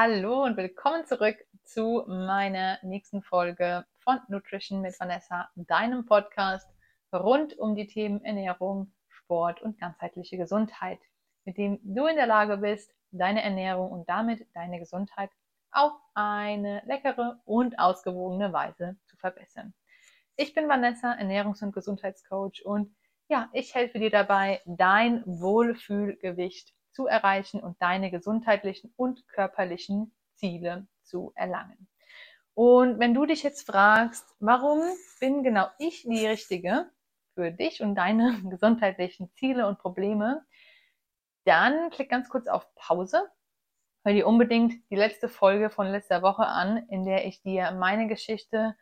Hallo und willkommen zurück zu meiner nächsten Folge von Nutrition mit Vanessa, deinem Podcast rund um die Themen Ernährung, Sport und ganzheitliche Gesundheit, mit dem du in der Lage bist, deine Ernährung und damit deine Gesundheit auf eine leckere und ausgewogene Weise zu verbessern. Ich bin Vanessa, Ernährungs- und Gesundheitscoach und ja, ich helfe dir dabei, dein Wohlfühlgewicht zu erreichen und deine gesundheitlichen und körperlichen Ziele zu erlangen. Und wenn du dich jetzt fragst, warum bin genau ich die Richtige für dich und deine gesundheitlichen Ziele und Probleme, dann klick ganz kurz auf Pause, hör dir unbedingt die letzte Folge von letzter Woche an, in der ich dir meine Geschichte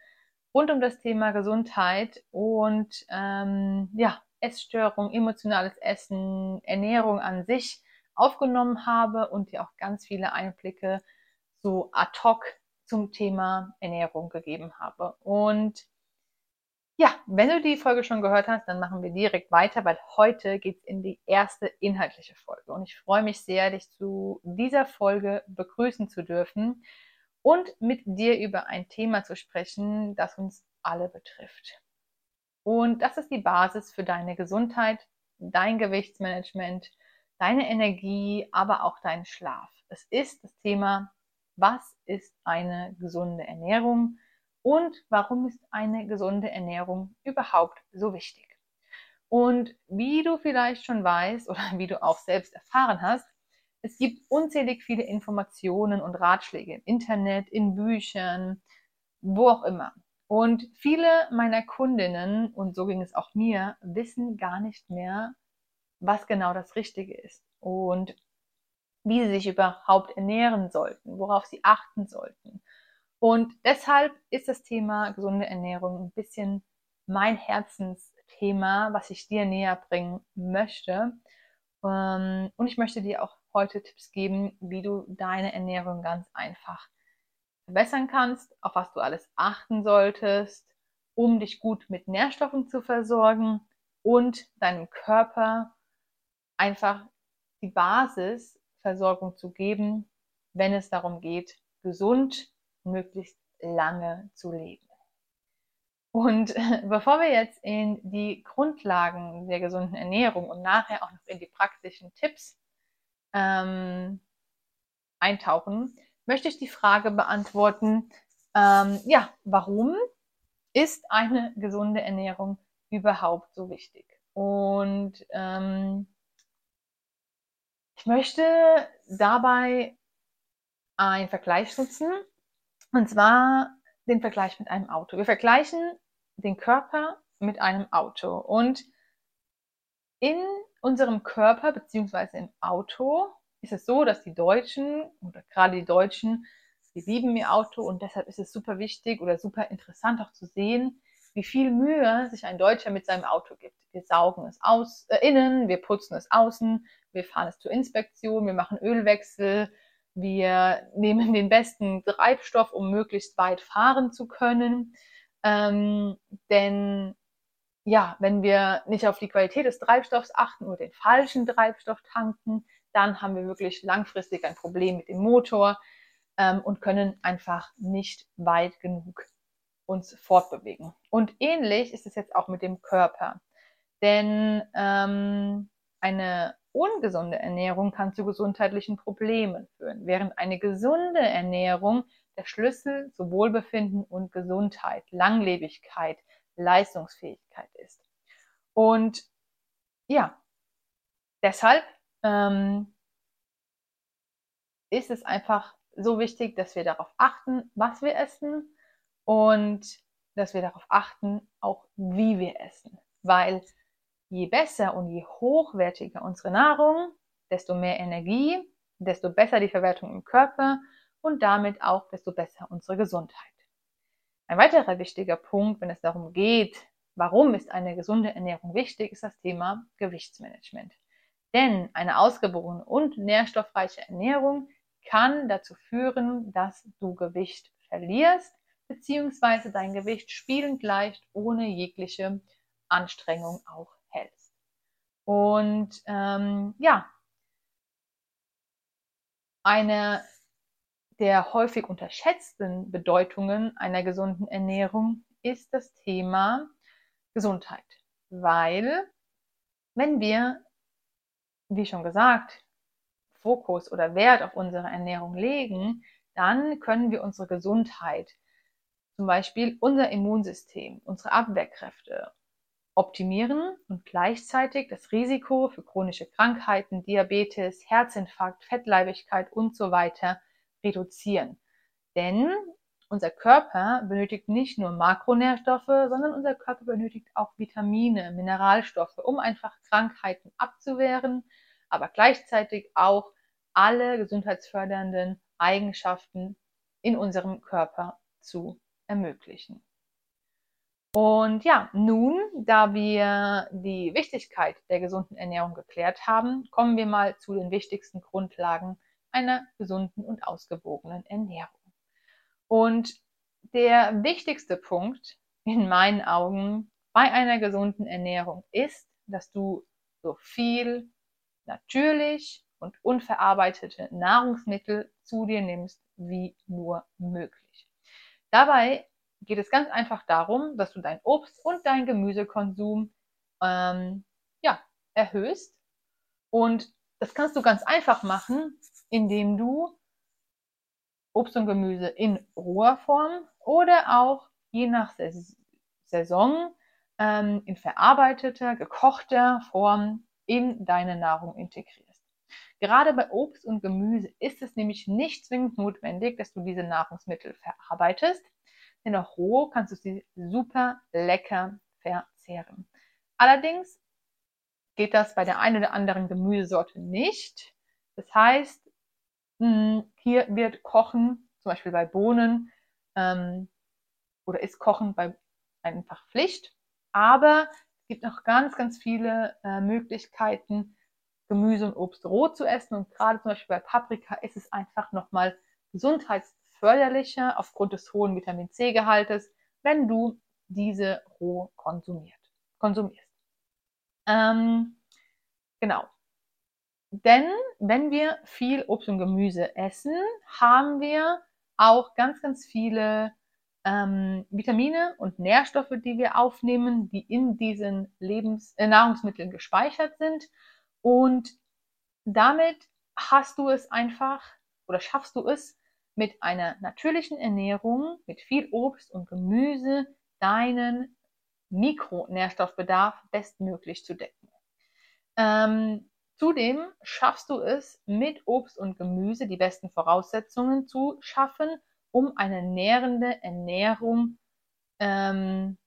rund um das Thema Gesundheit und ähm, ja, Essstörung, emotionales Essen, Ernährung an sich aufgenommen habe und dir auch ganz viele Einblicke so ad hoc zum Thema Ernährung gegeben habe. Und ja, wenn du die Folge schon gehört hast, dann machen wir direkt weiter, weil heute geht es in die erste inhaltliche Folge. Und ich freue mich sehr, dich zu dieser Folge begrüßen zu dürfen und mit dir über ein Thema zu sprechen, das uns alle betrifft. Und das ist die Basis für deine Gesundheit, dein Gewichtsmanagement, deine Energie, aber auch deinen Schlaf. Es ist das Thema, was ist eine gesunde Ernährung und warum ist eine gesunde Ernährung überhaupt so wichtig. Und wie du vielleicht schon weißt oder wie du auch selbst erfahren hast, es gibt unzählig viele Informationen und Ratschläge im Internet, in Büchern, wo auch immer. Und viele meiner Kundinnen, und so ging es auch mir, wissen gar nicht mehr, was genau das Richtige ist und wie sie sich überhaupt ernähren sollten, worauf sie achten sollten. Und deshalb ist das Thema gesunde Ernährung ein bisschen mein Herzensthema, was ich dir näher bringen möchte. Ähm, und ich möchte dir auch heute Tipps geben, wie du deine Ernährung ganz einfach verbessern kannst, auf was du alles achten solltest, um dich gut mit Nährstoffen zu versorgen und deinem Körper einfach die Basisversorgung zu geben, wenn es darum geht, gesund und möglichst lange zu leben. Und bevor wir jetzt in die Grundlagen der gesunden Ernährung und nachher auch noch in die praktischen Tipps ähm, eintauchen, möchte ich die Frage beantworten, ähm, ja, warum ist eine gesunde Ernährung überhaupt so wichtig? Und ähm, ich möchte dabei einen Vergleich nutzen, und zwar den Vergleich mit einem Auto. Wir vergleichen den Körper mit einem Auto und in unserem Körper beziehungsweise im Auto ist es so, dass die Deutschen oder gerade die Deutschen, die lieben ihr Auto und deshalb ist es super wichtig oder super interessant auch zu sehen, wie viel Mühe sich ein Deutscher mit seinem Auto gibt. Wir saugen es aus, äh, innen, wir putzen es außen, wir fahren es zur Inspektion, wir machen Ölwechsel, wir nehmen den besten Treibstoff, um möglichst weit fahren zu können. Ähm, denn ja, wenn wir nicht auf die Qualität des Treibstoffs achten oder den falschen Treibstoff tanken, dann haben wir wirklich langfristig ein Problem mit dem Motor ähm, und können einfach nicht weit genug uns fortbewegen. Und ähnlich ist es jetzt auch mit dem Körper. Denn ähm, eine ungesunde Ernährung kann zu gesundheitlichen Problemen führen, während eine gesunde Ernährung der Schlüssel zu Wohlbefinden und Gesundheit, Langlebigkeit, Leistungsfähigkeit ist. Und ja, deshalb ähm, ist es einfach so wichtig, dass wir darauf achten, was wir essen und dass wir darauf achten, auch wie wir essen. Weil je besser und je hochwertiger unsere Nahrung, desto mehr Energie, desto besser die Verwertung im Körper und damit auch desto besser unsere Gesundheit. Ein weiterer wichtiger Punkt, wenn es darum geht, warum ist eine gesunde Ernährung wichtig, ist das Thema Gewichtsmanagement. Denn eine ausgewogene und nährstoffreiche Ernährung kann dazu führen, dass du Gewicht verlierst beziehungsweise dein Gewicht spielend leicht ohne jegliche Anstrengung auch hältst. Und ähm, ja, eine der häufig unterschätzten Bedeutungen einer gesunden Ernährung ist das Thema Gesundheit. Weil, wenn wir, wie schon gesagt, Fokus oder Wert auf unsere Ernährung legen, dann können wir unsere Gesundheit, zum Beispiel unser Immunsystem, unsere Abwehrkräfte optimieren und gleichzeitig das Risiko für chronische Krankheiten, Diabetes, Herzinfarkt, Fettleibigkeit und so weiter reduzieren. Denn unser Körper benötigt nicht nur Makronährstoffe, sondern unser Körper benötigt auch Vitamine, Mineralstoffe, um einfach Krankheiten abzuwehren, aber gleichzeitig auch alle gesundheitsfördernden Eigenschaften in unserem Körper zu ermöglichen. Und ja, nun, da wir die Wichtigkeit der gesunden Ernährung geklärt haben, kommen wir mal zu den wichtigsten Grundlagen einer gesunden und ausgewogenen Ernährung. Und der wichtigste Punkt in meinen Augen bei einer gesunden Ernährung ist, dass du so viel natürlich und unverarbeitete Nahrungsmittel zu dir nimmst, wie nur möglich. Dabei geht es ganz einfach darum, dass du dein Obst und dein Gemüsekonsum ähm, ja, erhöhst. Und das kannst du ganz einfach machen, indem du Obst und Gemüse in roher Form oder auch je nach Saison ähm, in verarbeiteter, gekochter Form in deine Nahrung integrierst. Gerade bei Obst und Gemüse ist es nämlich nicht zwingend notwendig, dass du diese Nahrungsmittel verarbeitest, denn auch roh kannst du sie super lecker verzehren. Allerdings geht das bei der einen oder anderen Gemüsesorte nicht. Das heißt, hm, hier wird Kochen, zum Beispiel bei Bohnen, ähm, oder ist Kochen bei einfach Pflicht. Aber es gibt noch ganz, ganz viele äh, Möglichkeiten, Gemüse und Obst roh zu essen. Und gerade zum Beispiel bei Paprika ist es einfach nochmal gesundheitsförderlicher aufgrund des hohen Vitamin C-Gehaltes, wenn du diese roh konsumiert, konsumierst. Ähm, genau. Denn wenn wir viel Obst und Gemüse essen, haben wir auch ganz, ganz viele ähm, Vitamine und Nährstoffe, die wir aufnehmen, die in diesen Lebens äh, Nahrungsmitteln gespeichert sind. Und damit hast du es einfach oder schaffst du es mit einer natürlichen Ernährung, mit viel Obst und Gemüse, deinen Mikronährstoffbedarf bestmöglich zu decken. Ähm, Zudem schaffst du es, mit Obst und Gemüse die besten Voraussetzungen zu schaffen, um eine nährende Ernährung ähm,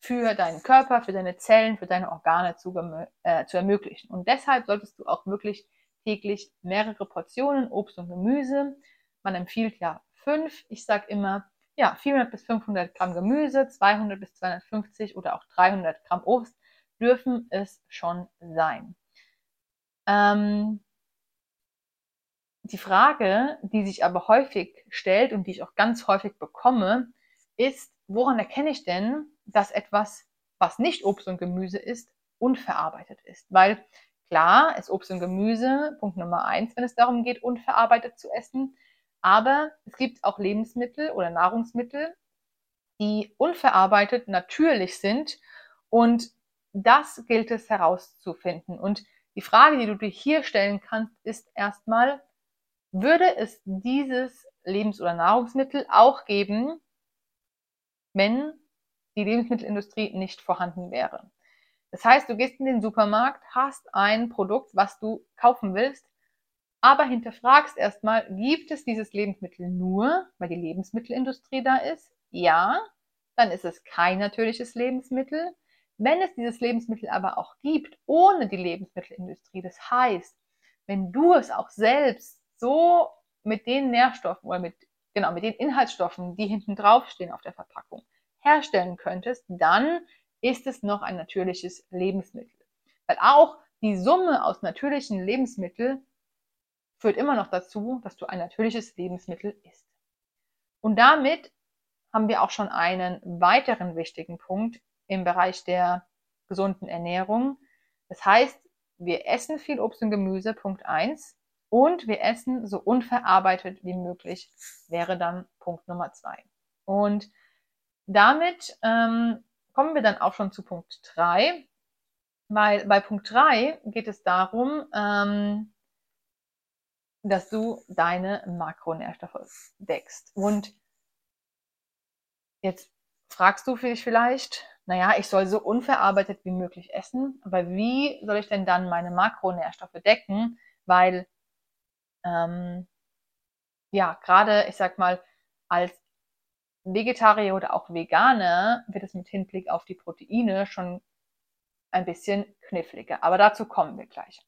für deinen Körper, für deine Zellen, für deine Organe zu, äh, zu ermöglichen. Und deshalb solltest du auch wirklich täglich mehrere Portionen Obst und Gemüse. Man empfiehlt ja fünf. Ich sage immer, ja, 400 bis 500 Gramm Gemüse, 200 bis 250 oder auch 300 Gramm Obst dürfen es schon sein. Ähm, die Frage, die sich aber häufig stellt und die ich auch ganz häufig bekomme, ist, woran erkenne ich denn, dass etwas, was nicht Obst und Gemüse ist, unverarbeitet ist? Weil klar ist Obst und Gemüse Punkt Nummer eins, wenn es darum geht, unverarbeitet zu essen. Aber es gibt auch Lebensmittel oder Nahrungsmittel, die unverarbeitet natürlich sind. Und das gilt es herauszufinden. Und die Frage, die du dir hier stellen kannst, ist erstmal, würde es dieses Lebens- oder Nahrungsmittel auch geben, wenn die Lebensmittelindustrie nicht vorhanden wäre? Das heißt, du gehst in den Supermarkt, hast ein Produkt, was du kaufen willst, aber hinterfragst erstmal, gibt es dieses Lebensmittel nur, weil die Lebensmittelindustrie da ist? Ja, dann ist es kein natürliches Lebensmittel. Wenn es dieses Lebensmittel aber auch gibt, ohne die Lebensmittelindustrie, das heißt, wenn du es auch selbst so mit den Nährstoffen oder mit, genau, mit den Inhaltsstoffen, die hinten draufstehen auf der Verpackung, herstellen könntest, dann ist es noch ein natürliches Lebensmittel. Weil auch die Summe aus natürlichen Lebensmitteln führt immer noch dazu, dass du ein natürliches Lebensmittel isst. Und damit haben wir auch schon einen weiteren wichtigen Punkt im Bereich der gesunden Ernährung. Das heißt, wir essen viel Obst und Gemüse, Punkt eins. Und wir essen so unverarbeitet wie möglich, wäre dann Punkt Nummer zwei. Und damit ähm, kommen wir dann auch schon zu Punkt drei, weil bei Punkt drei geht es darum, ähm, dass du deine Makronährstoffe deckst. Und jetzt fragst du dich vielleicht, naja, ich soll so unverarbeitet wie möglich essen, aber wie soll ich denn dann meine Makronährstoffe decken? Weil, ähm, ja, gerade, ich sag mal, als Vegetarier oder auch Veganer wird es mit Hinblick auf die Proteine schon ein bisschen kniffliger. Aber dazu kommen wir gleich.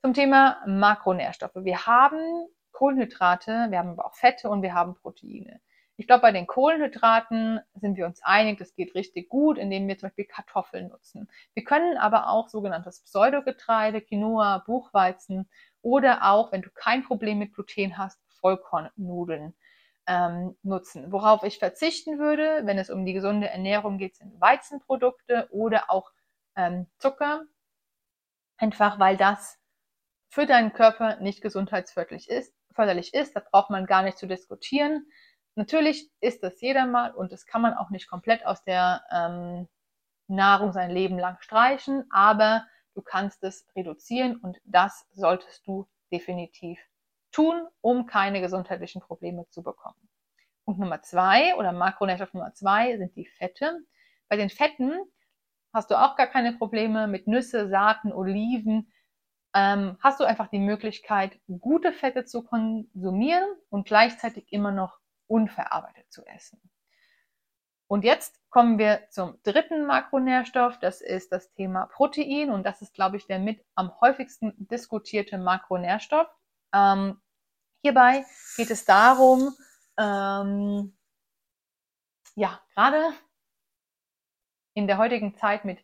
Zum Thema Makronährstoffe. Wir haben Kohlenhydrate, wir haben aber auch Fette und wir haben Proteine. Ich glaube, bei den Kohlenhydraten sind wir uns einig, das geht richtig gut, indem wir zum Beispiel Kartoffeln nutzen. Wir können aber auch sogenanntes Pseudogetreide, Quinoa, Buchweizen oder auch, wenn du kein Problem mit Gluten hast, Vollkornnudeln ähm, nutzen. Worauf ich verzichten würde, wenn es um die gesunde Ernährung geht, sind Weizenprodukte oder auch ähm, Zucker. Einfach weil das für deinen Körper nicht gesundheitsförderlich ist, förderlich ist. Da braucht man gar nicht zu diskutieren. Natürlich ist das jeder mal und das kann man auch nicht komplett aus der ähm, Nahrung sein Leben lang streichen, aber du kannst es reduzieren und das solltest du definitiv tun, um keine gesundheitlichen Probleme zu bekommen. Punkt Nummer zwei oder Makronährstoff Nummer zwei sind die Fette. Bei den Fetten hast du auch gar keine Probleme mit Nüsse, Saaten, Oliven. Ähm, hast du einfach die Möglichkeit, gute Fette zu konsumieren und gleichzeitig immer noch unverarbeitet zu essen. Und jetzt kommen wir zum dritten Makronährstoff. Das ist das Thema Protein und das ist, glaube ich, der mit am häufigsten diskutierte Makronährstoff. Ähm, hierbei geht es darum, ähm, ja, gerade in der heutigen Zeit mit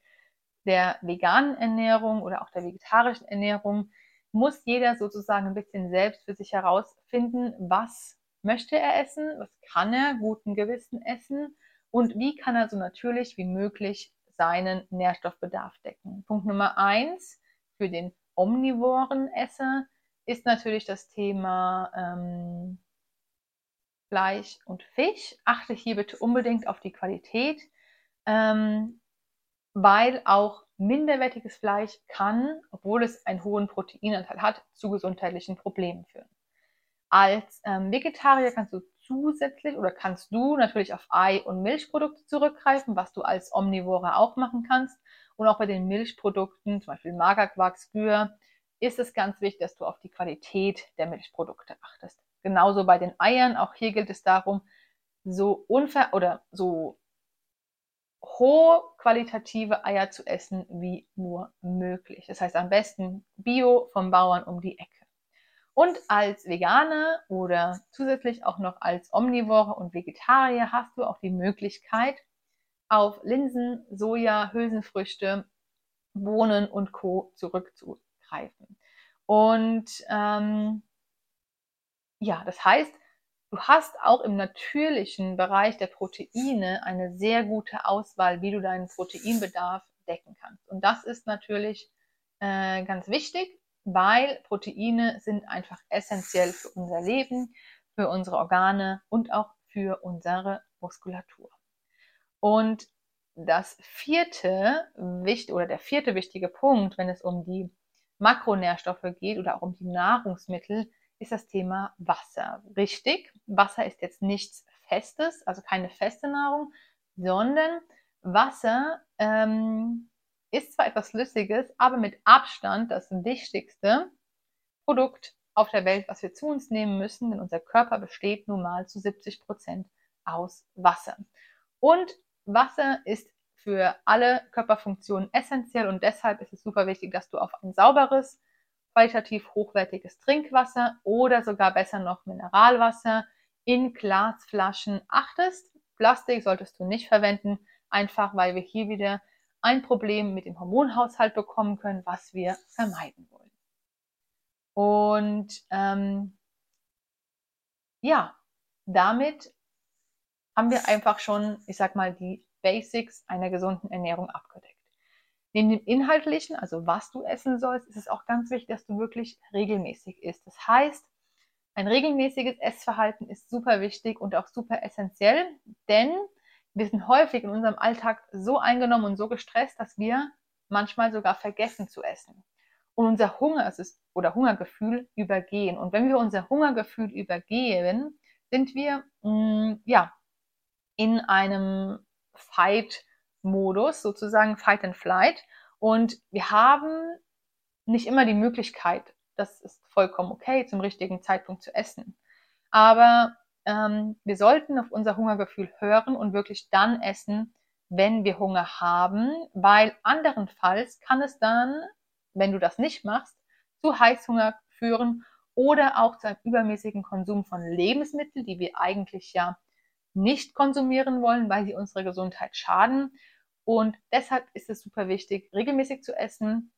der veganen Ernährung oder auch der vegetarischen Ernährung muss jeder sozusagen ein bisschen selbst für sich herausfinden, was möchte er essen, was kann er guten Gewissen essen und wie kann er so natürlich wie möglich seinen Nährstoffbedarf decken. Punkt Nummer eins für den omnivoren Esser ist natürlich das Thema ähm, Fleisch und Fisch. Achte hier bitte unbedingt auf die Qualität, ähm, weil auch minderwertiges Fleisch kann, obwohl es einen hohen Proteinanteil hat, zu gesundheitlichen Problemen führen. Als ähm, Vegetarier kannst du zusätzlich oder kannst du natürlich auf Ei- und Milchprodukte zurückgreifen, was du als Omnivore auch machen kannst. Und auch bei den Milchprodukten, zum Beispiel Magerquark, Skür, ist es ganz wichtig, dass du auf die Qualität der Milchprodukte achtest. Genauso bei den Eiern, auch hier gilt es darum, so unver oder so hohe qualitative Eier zu essen wie nur möglich. Das heißt am besten Bio vom Bauern um die Ecke. Und als Veganer oder zusätzlich auch noch als Omnivore und Vegetarier hast du auch die Möglichkeit, auf Linsen, Soja, Hülsenfrüchte, Bohnen und Co. zurückzugreifen. Und ähm, ja, das heißt, du hast auch im natürlichen Bereich der Proteine eine sehr gute Auswahl, wie du deinen Proteinbedarf decken kannst. Und das ist natürlich äh, ganz wichtig, weil Proteine sind einfach essentiell für unser Leben, für unsere Organe und auch für unsere Muskulatur. Und das vierte oder der vierte wichtige Punkt, wenn es um die Makronährstoffe geht oder auch um die Nahrungsmittel, ist das Thema Wasser. Richtig, Wasser ist jetzt nichts Festes, also keine feste Nahrung, sondern Wasser ähm, ist zwar etwas Flüssiges, aber mit Abstand das wichtigste Produkt auf der Welt, was wir zu uns nehmen müssen, denn unser Körper besteht nun mal zu 70 Prozent aus Wasser. Und Wasser ist für alle Körperfunktionen essentiell und deshalb ist es super wichtig, dass du auf ein sauberes, qualitativ hochwertiges Trinkwasser oder sogar besser noch Mineralwasser in Glasflaschen achtest. Plastik solltest du nicht verwenden, einfach weil wir hier wieder ein Problem mit dem Hormonhaushalt bekommen können, was wir vermeiden wollen. Und ähm, ja, damit haben wir einfach schon, ich sag mal, die Basics einer gesunden Ernährung abgedeckt. Neben dem Inhaltlichen, also was du essen sollst, ist es auch ganz wichtig, dass du wirklich regelmäßig isst. Das heißt, ein regelmäßiges Essverhalten ist super wichtig und auch super essentiell, denn wir sind häufig in unserem Alltag so eingenommen und so gestresst, dass wir manchmal sogar vergessen zu essen. Und unser Hunger ist, oder Hungergefühl übergehen. Und wenn wir unser Hungergefühl übergehen, sind wir mh, mm, ja in einem Fight-Modus, sozusagen Fight and Flight. Und wir haben nicht immer die Möglichkeit, das ist vollkommen okay, zum richtigen Zeitpunkt zu essen. Aber ähm, wir sollten auf unser Hungergefühl hören und wirklich dann essen, wenn wir Hunger haben, weil anderenfalls kann es dann, wenn du das nicht machst, zu Heißhunger führen oder auch zu einem übermäßigen Konsum von Lebensmitteln, die wir eigentlich ja nicht konsumieren wollen, weil sie unserer Gesundheit schaden. Und deshalb ist es super wichtig, regelmäßig zu essen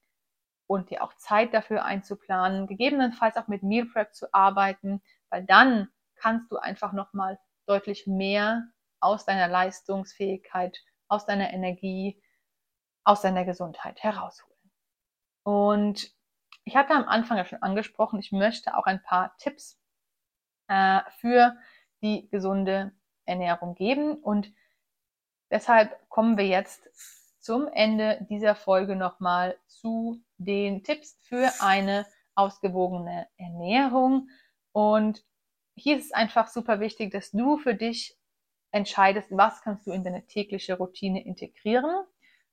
und dir auch Zeit dafür einzuplanen, gegebenenfalls auch mit Meal Prep zu arbeiten, weil dann kannst du einfach nochmal deutlich mehr aus deiner Leistungsfähigkeit, aus deiner Energie, aus deiner Gesundheit herausholen. Und ich hatte am Anfang ja schon angesprochen, ich möchte auch ein paar Tipps äh, für die gesunde Ernährung geben. Und deshalb kommen wir jetzt zum Ende dieser Folge nochmal zu den Tipps für eine ausgewogene Ernährung. Und hier ist es einfach super wichtig, dass du für dich entscheidest, was kannst du in deine tägliche Routine integrieren,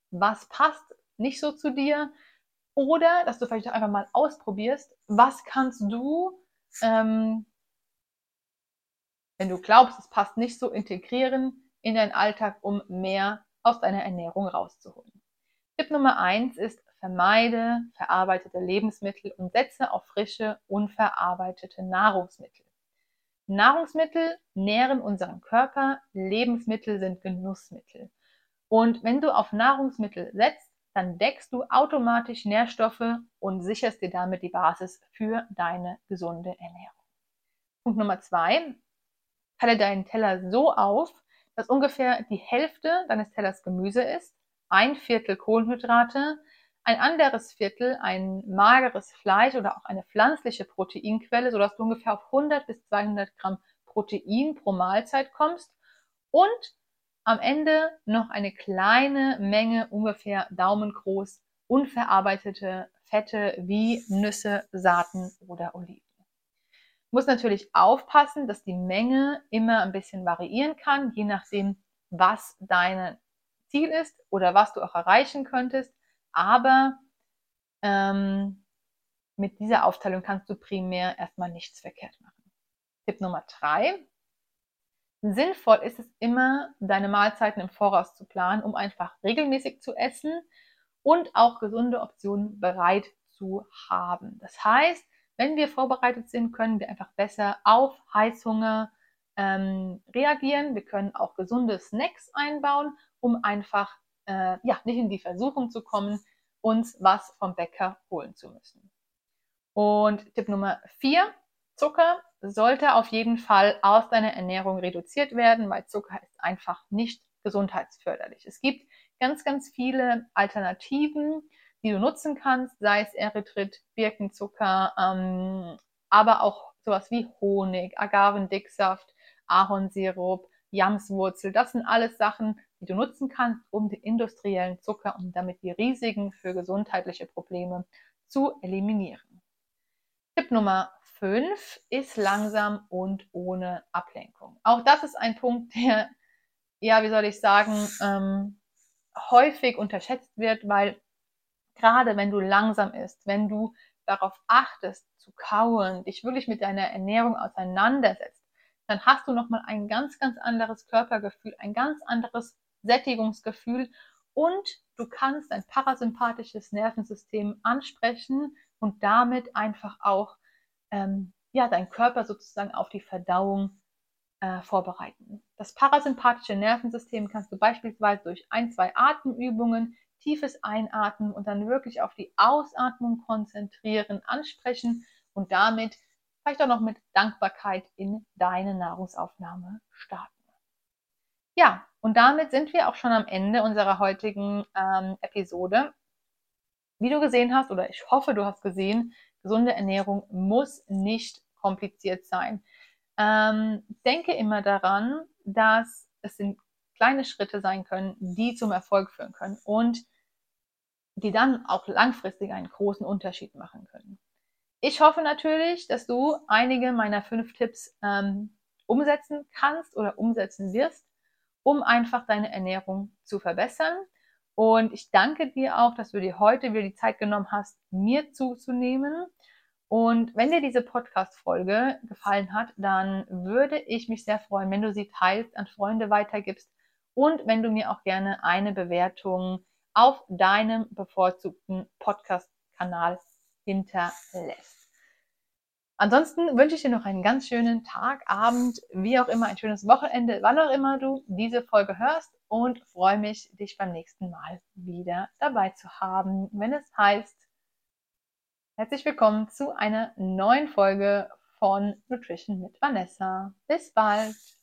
was passt nicht so zu dir oder dass du vielleicht einfach mal ausprobierst, was kannst du ähm, wenn du glaubst, es passt nicht so, integrieren in deinen Alltag, um mehr aus deiner Ernährung rauszuholen. Tipp Nummer eins ist, vermeide verarbeitete Lebensmittel und setze auf frische, unverarbeitete Nahrungsmittel. Nahrungsmittel nähren unseren Körper, Lebensmittel sind Genussmittel. Und wenn du auf Nahrungsmittel setzt, dann deckst du automatisch Nährstoffe und sicherst dir damit die Basis für deine gesunde Ernährung. Punkt Nummer zwei, teile deinen Teller so auf, dass ungefähr die Hälfte deines Tellers Gemüse ist, ein Viertel Kohlenhydrate, ein anderes Viertel ein mageres Fleisch oder auch eine pflanzliche Proteinquelle, sodass du ungefähr auf 100 bis 200 Gramm Protein pro Mahlzeit kommst und am Ende noch eine kleine Menge, ungefähr daumengroß, unverarbeitete Fette wie Nüsse, Saaten oder Oliven muss natürlich aufpassen, dass die Menge immer ein bisschen variieren kann, je nachdem, was dein Ziel ist oder was du auch erreichen könntest. Aber ähm, mit dieser Aufteilung kannst du primär erstmal nichts verkehrt machen. Tipp Nummer drei. Sinnvoll ist es immer, deine Mahlzeiten im Voraus zu planen, um einfach regelmäßig zu essen und auch gesunde Optionen bereit zu haben. Das heißt, wenn wir vorbereitet sind, können wir einfach besser auf Heißhunger ähm, reagieren. Wir können auch gesunde Snacks einbauen, um einfach äh, ja, nicht in die Versuchung zu kommen, uns was vom Bäcker holen zu müssen. Und Tipp Nummer vier, Zucker sollte auf jeden Fall aus deiner Ernährung reduziert werden, weil Zucker ist einfach nicht gesundheitsförderlich. Es gibt ganz, ganz viele Alternativen, die du nutzen kannst, sei es Erythrit, Birkenzucker, ähm, aber auch sowas wie Honig, Agavendicksaft, Ahornsirup, Jamswurzel. Das sind alles Sachen, die du nutzen kannst, um den industriellen Zucker und damit die Risiken für gesundheitliche Probleme zu eliminieren. Tipp Nummer 5 ist langsam und ohne Ablenkung. Auch das ist ein Punkt, der, ja, wie soll ich sagen, ähm, häufig unterschätzt wird, weil gerade wenn du langsam isst, wenn du darauf achtest zu kauen, dich wirklich mit deiner Ernährung auseinandersetzt, dann hast du nochmal ein ganz, ganz anderes Körpergefühl, ein ganz anderes Sättigungsgefühl und du kannst dein parasympathisches Nervensystem ansprechen und damit einfach auch ähm, ja, dein Körper sozusagen auf die Verdauung äh, vorbereiten. Das parasympathische Nervensystem kannst du beispielsweise durch ein, zwei Atemübungen tiefes Einatmen und dann wirklich auf die Ausatmung konzentrieren, ansprechen und damit vielleicht auch noch mit Dankbarkeit in deine Nahrungsaufnahme starten. Ja, und damit sind wir auch schon am Ende unserer heutigen ähm, Episode. wie du gesehen hast, oder ich hoffe, du hast gesehen, gesunde Ernährung muss nicht kompliziert sein. Ähm, denke immer daran, dass es sind kleine Schritte sein können, die zum Erfolg führen können und die dann auch langfristig einen großen Unterschied machen können. Ich hoffe natürlich, dass du einige meiner fünf Tipps ähm, umsetzen kannst oder umsetzen wirst, um einfach deine Ernährung zu verbessern. Und ich danke dir auch, dass du dir heute wieder die Zeit genommen hast, mir zuzunehmen. Und wenn dir diese Podcast-Folge gefallen hat, dann würde ich mich sehr freuen, wenn du sie teilst, an Freunde weitergibst und wenn du mir auch gerne eine Bewertung auf deinem bevorzugten Podcast-Kanal hinterlässt. Ansonsten wünsche ich dir noch einen ganz schönen Tag, Abend, wie auch immer, ein schönes Wochenende, wann auch immer du diese Folge hörst und freue mich, dich beim nächsten Mal wieder dabei zu haben, wenn es heißt, herzlich willkommen zu einer neuen Folge von Nutrition mit Vanessa. Bis bald!